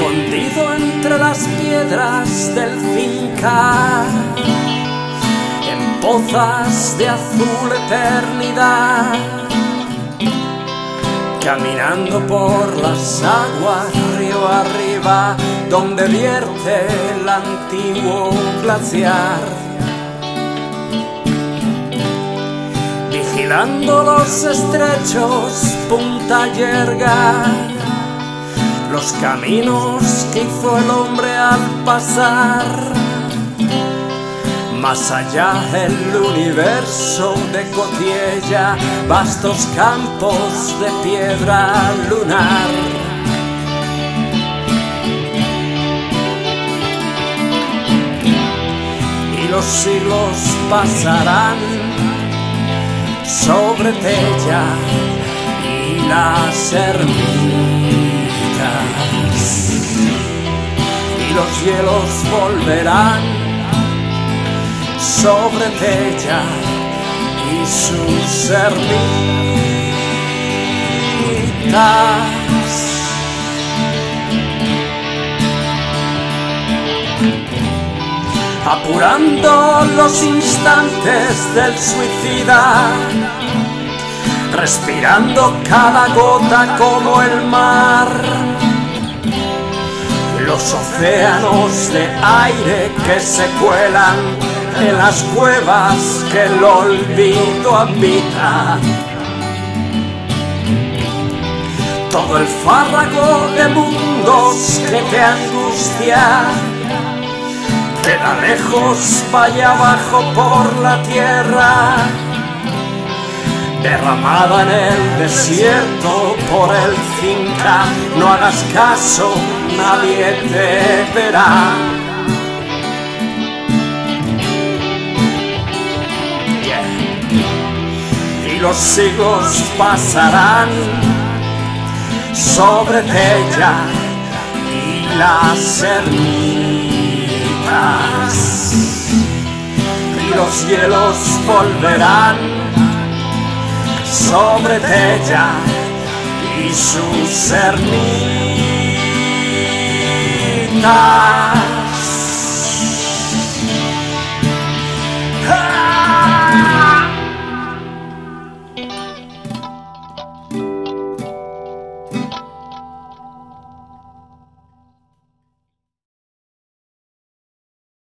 escondido entre las piedras del finca, en pozas de azul eternidad, caminando por las aguas río arriba, donde vierte el antiguo glaciar. Vigilando los estrechos punta yerga los caminos que hizo el hombre al pasar. Más allá el universo de Cotiella, vastos campos de piedra lunar. Y los siglos pasarán sobre Tella y las ermitas. Y los hielos volverán sobre Tella y sus ermitas. apurando los instantes del suicida, respirando cada gota como el mar, los océanos de aire que se cuelan en las cuevas que el olvido habita. Todo el fárrago de mundos que te angustia queda lejos, vaya abajo por la tierra, derramada en el desierto por el finca, no hagas caso, nadie te verá. Y los siglos pasarán sobre ella y la ermitas. Y los hielos volverán sobre ella y sus ermitas.